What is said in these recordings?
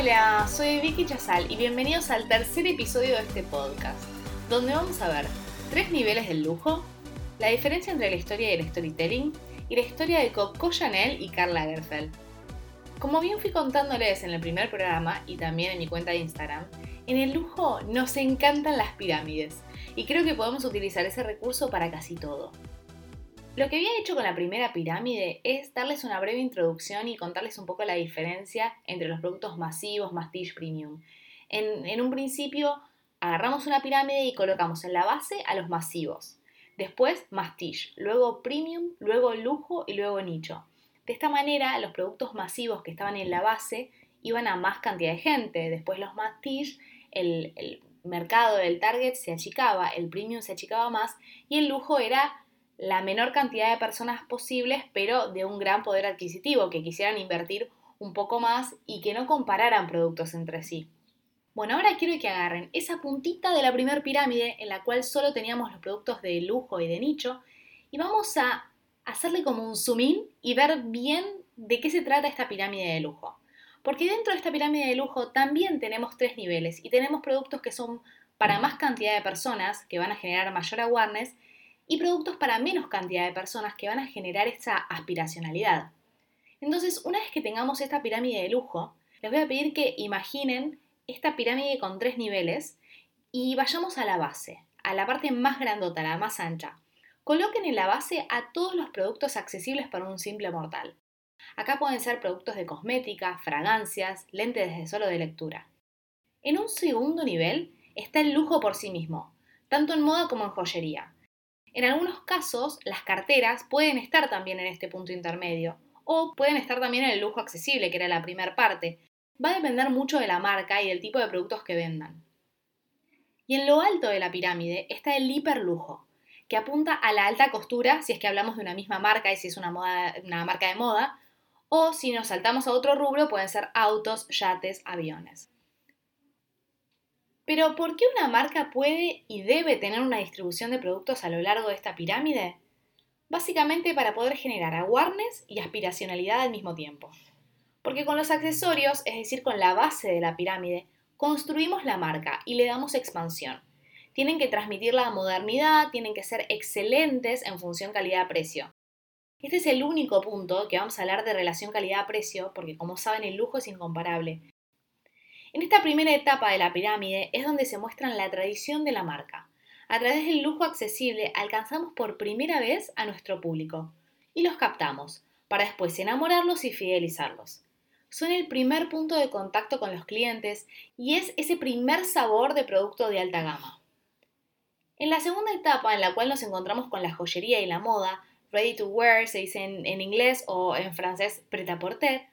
Hola, soy Vicky Chazal y bienvenidos al tercer episodio de este podcast, donde vamos a ver tres niveles del lujo, la diferencia entre la historia y el storytelling y la historia de Coco Chanel y Karl Lagerfeld. Como bien fui contándoles en el primer programa y también en mi cuenta de Instagram, en el lujo nos encantan las pirámides y creo que podemos utilizar ese recurso para casi todo. Lo que había hecho con la primera pirámide es darles una breve introducción y contarles un poco la diferencia entre los productos masivos, Mastige Premium. En, un principio agarramos una pirámide y colocamos en la base a los masivos, después Mastige, luego Premium, luego Lujo y luego Nicho. De esta manera los productos masivos que estaban en la base iban a más cantidad de gente, después los Mastige, el, el mercado del target se achicaba, el premium se achicaba más y el lujo era la menor cantidad de personas posibles, pero de un gran poder adquisitivo, que quisieran invertir un poco más y que no compararan productos entre sí. Bueno, ahora quiero que agarren esa puntita de la primer pirámide en la cual solo teníamos los productos de lujo y de nicho y vamos a hacerle como un zoom in y ver bien de qué se trata esta pirámide de lujo. Porque dentro de esta pirámide de lujo también tenemos tres niveles y tenemos productos que son para más cantidad de personas, que van a generar mayor awareness, y productos para menos cantidad de personas que van a generar esa aspiracionalidad. Entonces, una vez que tengamos esta pirámide de lujo, les voy a pedir que imaginen esta pirámide con tres niveles y vayamos a la base, a la parte más grandota, la más ancha. Coloquen en la base a todos los productos accesibles para un simple mortal. Acá pueden ser productos de cosmética, fragancias, lentes de solo de lectura. En un segundo nivel está el lujo por sí mismo, tanto en moda como en joyería. En algunos casos, las carteras pueden estar también en este punto intermedio, o pueden estar también en el lujo accesible, que era la primera parte. Va a depender mucho de la marca y del tipo de productos que vendan. Y en lo alto de la pirámide está el hiperlujo, que apunta a la alta costura si es que hablamos de una misma marca y si es una, una marca de moda, o si nos saltamos a otro rubro pueden ser autos, yates, aviones. Pero ¿por qué una marca puede y debe tener una distribución de productos a lo largo de esta pirámide? Básicamente para poder generar awareness y aspiracionalidad al mismo tiempo. Porque con los accesorios, es decir, con la base de la pirámide, construimos la marca y le damos expansión. Tienen que transmitir la modernidad, tienen que ser excelentes en función calidad-precio. Este es el único punto que vamos a hablar de relación calidad-precio, porque como saben el lujo es incomparable. En esta primera etapa de la pirámide es donde se muestra la tradición de la marca. A través del lujo accesible alcanzamos por primera vez a nuestro público y los captamos, para después enamorarlos y fidelizarlos. Son el primer punto de contacto con los clientes y es ese primer sabor de producto de alta gama. En la segunda etapa, en la cual nos encontramos con la joyería y la moda, ready to wear se dice en, inglés o en francés prêt-à-porter,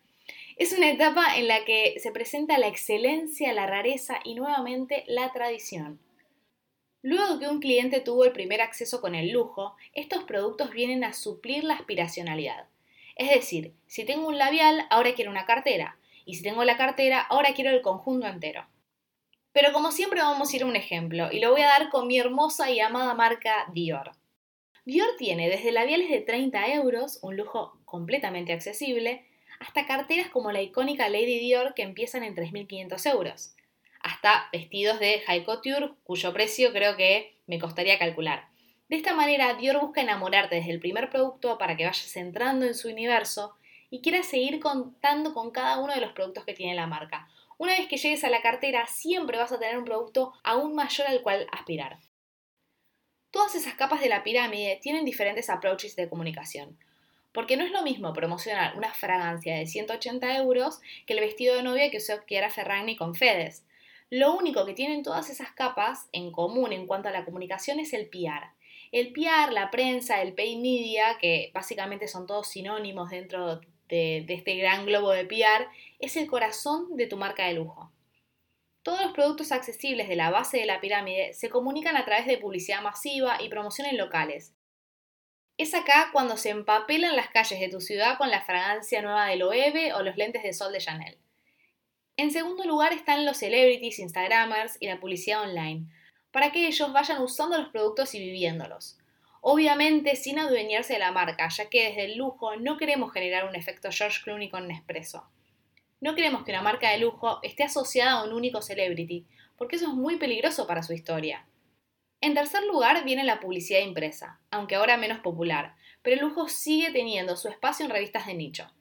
es una etapa en la que se presenta la excelencia, la rareza y nuevamente la tradición. Luego que un cliente tuvo el primer acceso con el lujo, estos productos vienen a suplir la aspiracionalidad. Es decir, si tengo un labial, ahora quiero una cartera, y si tengo la cartera, ahora quiero el conjunto entero. Pero como siempre vamos a ir a un ejemplo, y lo voy a dar con mi hermosa y amada marca Dior. Dior tiene desde labiales de 30 euros, un lujo completamente accesible, hasta carteras como la icónica Lady Dior que empiezan en 3.500 euros, hasta vestidos de high couture cuyo precio creo que me costaría calcular. De esta manera, Dior busca enamorarte desde el primer producto para que vayas entrando en su universo y quieras seguir contando con cada uno de los productos que tiene la marca. Una vez que llegues a la cartera, siempre vas a tener un producto aún mayor al cual aspirar. Todas esas capas de la pirámide tienen diferentes approaches de comunicación. Porque no es lo mismo promocionar una fragancia de 180 euros que el vestido de novia que usó Chiara Ferragni con Fedes. Lo único que tienen todas esas capas en común en cuanto a la comunicación es el PR. El PR, la prensa, el pay media, que básicamente son todos sinónimos dentro de, este gran globo de PR es el corazón de tu marca de lujo. Todos los productos accesibles de la base de la pirámide se comunican a través de publicidad masiva y promoción en locales. Es acá cuando se empapelan las calles de tu ciudad con la fragancia nueva de Loewe o los lentes de sol de Chanel. En segundo lugar están los celebrities, Instagramers y la publicidad online, para que ellos vayan usando los productos y viviéndolos. Obviamente sin adueñarse de la marca, ya que desde el lujo no queremos generar un efecto George Clooney con Nespresso. No queremos que una marca de lujo esté asociada a un único celebrity, porque eso es muy peligroso para su historia. En tercer lugar viene la publicidad impresa, aunque ahora menos popular, pero el lujo sigue teniendo su espacio en revistas de nicho.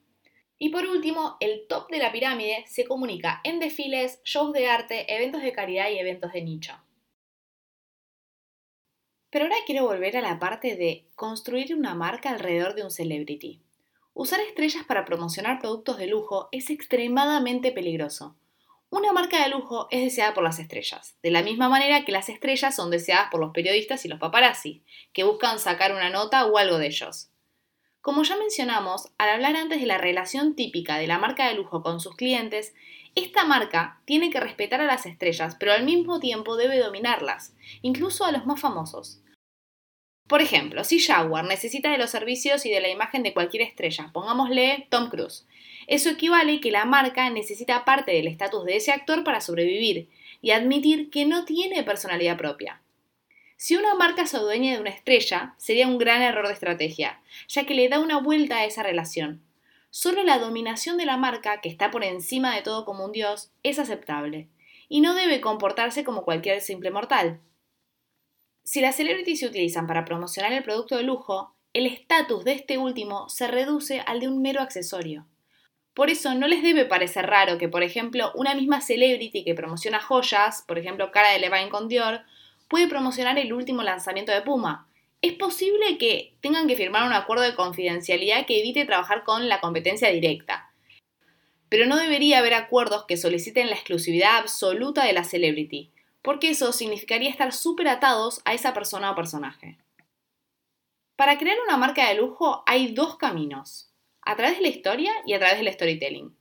Y por último, el top de la pirámide se comunica en desfiles, shows de arte, eventos de caridad y eventos de nicho. Pero ahora quiero volver a la parte de construir una marca alrededor de un celebrity. Usar estrellas para promocionar productos de lujo es extremadamente peligroso. Una marca de lujo es deseada por las estrellas, de la misma manera que las estrellas son deseadas por los periodistas y los paparazzi, que buscan sacar una nota o algo de ellos. Como ya mencionamos, al hablar antes de la relación típica de la marca de lujo con sus clientes, esta marca tiene que respetar a las estrellas, pero al mismo tiempo debe dominarlas, incluso a los más famosos. Por ejemplo, si Jaguar necesita de los servicios y de la imagen de cualquier estrella, pongámosle Tom Cruise, eso equivale que la marca necesita parte del estatus de ese actor para sobrevivir y admitir que no tiene personalidad propia. Si una marca se adueña de una estrella, sería un gran error de estrategia, ya que le da una vuelta a esa relación. Solo la dominación de la marca, que está por encima de todo como un dios, es aceptable, y no debe comportarse como cualquier simple mortal. Si las celebrities se utilizan para promocionar el producto de lujo, el estatus de este último se reduce al de un mero accesorio. Por eso no les debe parecer raro que, por ejemplo, una misma celebrity que promociona joyas, por ejemplo Cara de Levine con Dior, puede promocionar el último lanzamiento de Puma. Es posible que tengan que firmar un acuerdo de confidencialidad que evite trabajar con la competencia directa. Pero no debería haber acuerdos que soliciten la exclusividad absoluta de la celebrity, porque eso significaría estar súper atados a esa persona o personaje. Para crear una marca de lujo hay dos caminos, a través de la historia y a través del storytelling.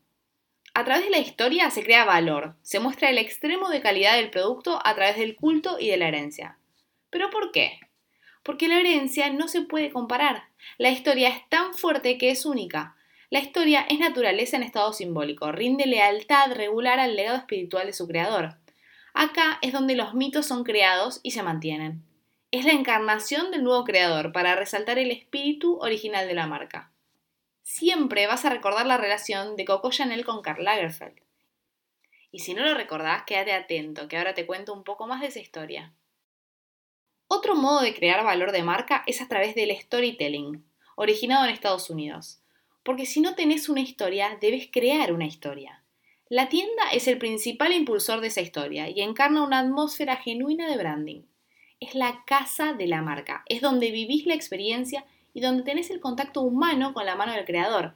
A través de la historia se crea valor, se muestra el extremo de calidad del producto a través del culto y de la herencia. ¿Pero por qué? Porque la herencia no se puede comparar. La historia es tan fuerte que es única. La historia es naturaleza en estado simbólico, rinde lealtad regular al legado espiritual de su creador. Acá es donde los mitos son creados y se mantienen. Es la encarnación del nuevo creador para resaltar el espíritu original de la marca. Siempre vas a recordar la relación de Coco Chanel con Karl Lagerfeld. Y si no lo recordás, quédate atento, que ahora te cuento un poco más de esa historia. Otro modo de crear valor de marca es a través del storytelling, originado en Estados Unidos. Porque si no tenés una historia, debes crear una historia. La tienda es el principal impulsor de esa historia y encarna una atmósfera genuina de branding. Es la casa de la marca, es donde vivís la experiencia y donde tenés el contacto humano con la mano del creador.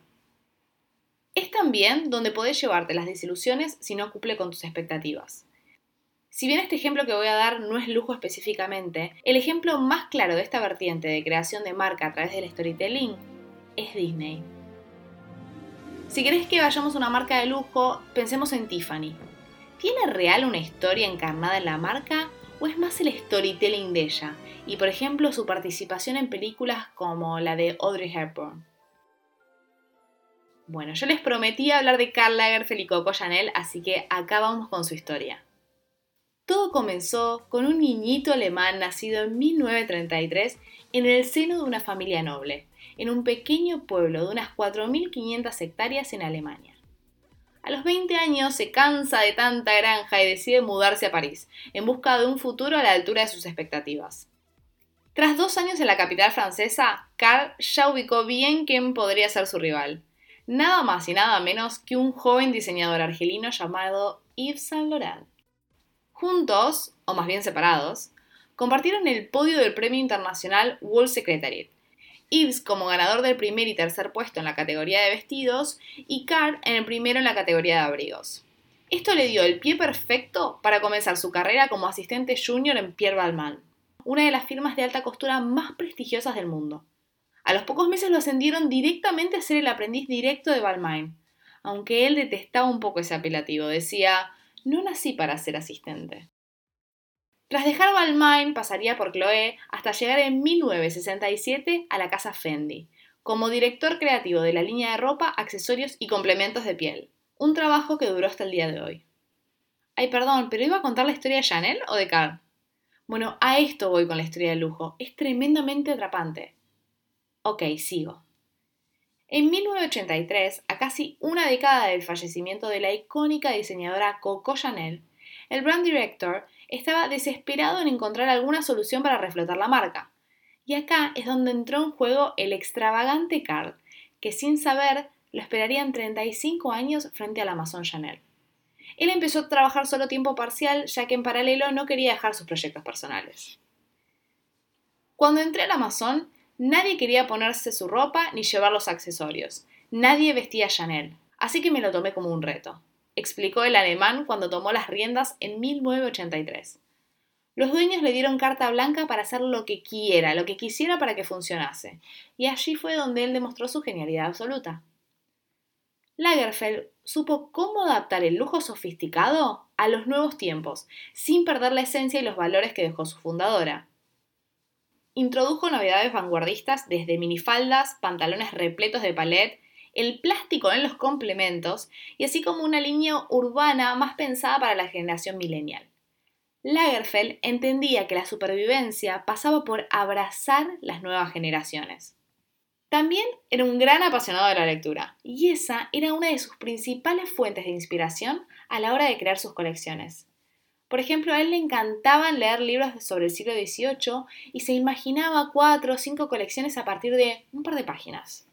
Es también donde podés llevarte las desilusiones si no cumple con tus expectativas. Si bien este ejemplo que voy a dar no es lujo específicamente, el ejemplo más claro de esta vertiente de creación de marca a través del storytelling es Disney. Si querés que vayamos a una marca de lujo, pensemos en Tiffany. ¿Tiene real una historia encarnada en la marca o es más el storytelling de ella? Y por ejemplo su participación en películas como la de Audrey Hepburn. Bueno, yo les prometí hablar de Karl Lagerfeld y Coco Chanel, así que acá vamos con su historia. Todo comenzó con un niñito alemán nacido en 1933 en el seno de una familia noble en un pequeño pueblo de unas 4.500 hectáreas en Alemania. A los 20 años se cansa de tanta granja y decide mudarse a París, en busca de un futuro a la altura de sus expectativas. Tras dos años en la capital francesa, Karl ya ubicó bien quién podría ser su rival. Nada más y nada menos que un joven diseñador argelino llamado Yves Saint Laurent. Juntos, o más bien separados, compartieron el podio del premio internacional World Secretariat, Yves como ganador del primer y tercer puesto en la categoría de vestidos y Carr en el primero en la categoría de abrigos. Esto le dio el pie perfecto para comenzar su carrera como asistente junior en Pierre Balmain, una de las firmas de alta costura más prestigiosas del mundo. A los pocos meses lo ascendieron directamente a ser el aprendiz directo de Balmain, aunque él detestaba un poco ese apelativo, decía, no nací para ser asistente. Tras dejar Balmain, pasaría por Chloé hasta llegar en 1967 a la casa Fendi, como director creativo de la línea de ropa, accesorios y complementos de piel. Un trabajo que duró hasta el día de hoy. Ay, perdón, pero iba a contar la historia de Chanel o de Carl. Bueno, a esto voy con la historia del lujo. Es tremendamente atrapante. Ok, sigo. En 1983, a casi una década del fallecimiento de la icónica diseñadora Coco Chanel, el brand director estaba desesperado en encontrar alguna solución para reflotar la marca. Y acá es donde entró en juego el extravagante Carl, que sin saber lo esperarían 35 años frente al Amazon Chanel. Él empezó a trabajar solo tiempo parcial, ya que en paralelo no quería dejar sus proyectos personales. Cuando entré al Amazon, nadie quería ponerse su ropa ni llevar los accesorios. Nadie vestía Chanel, así que me lo tomé como un reto explicó el alemán cuando tomó las riendas en 1983. Los dueños le dieron carta blanca para hacer lo que quiera, lo que quisiera para que funcionase, y allí fue donde él demostró su genialidad absoluta. Lagerfeld supo cómo adaptar el lujo sofisticado a los nuevos tiempos, sin perder la esencia y los valores que dejó su fundadora. Introdujo novedades vanguardistas desde minifaldas, pantalones repletos de palet el plástico en los complementos y así como una línea urbana más pensada para la generación millennial. Lagerfeld entendía que la supervivencia pasaba por abrazar las nuevas generaciones. También era un gran apasionado de la lectura, y esa era una de sus principales fuentes de inspiración a la hora de crear sus colecciones. Por ejemplo, a él le encantaban leer libros sobre el siglo XVIII y se imaginaba cuatro o cinco colecciones a partir de un par de páginas.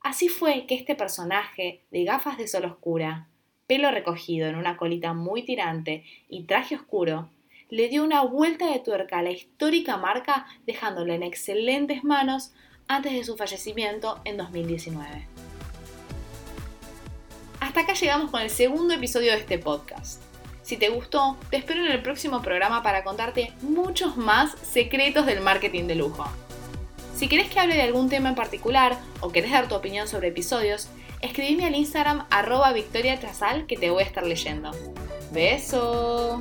Así fue que este personaje, de gafas de sol oscura, pelo recogido en una colita muy tirante y traje oscuro, le dio una vuelta de tuerca a la histórica marca dejándola en excelentes manos antes de su fallecimiento en 2019. Hasta acá llegamos con el segundo episodio de este podcast. Si te gustó, te espero en el próximo programa para contarte muchos más secretos del marketing de lujo. Si querés que hable de algún tema en particular o querés dar tu opinión sobre episodios, escribime al Instagram arroba Victoria que te voy a estar leyendo. ¡Beso!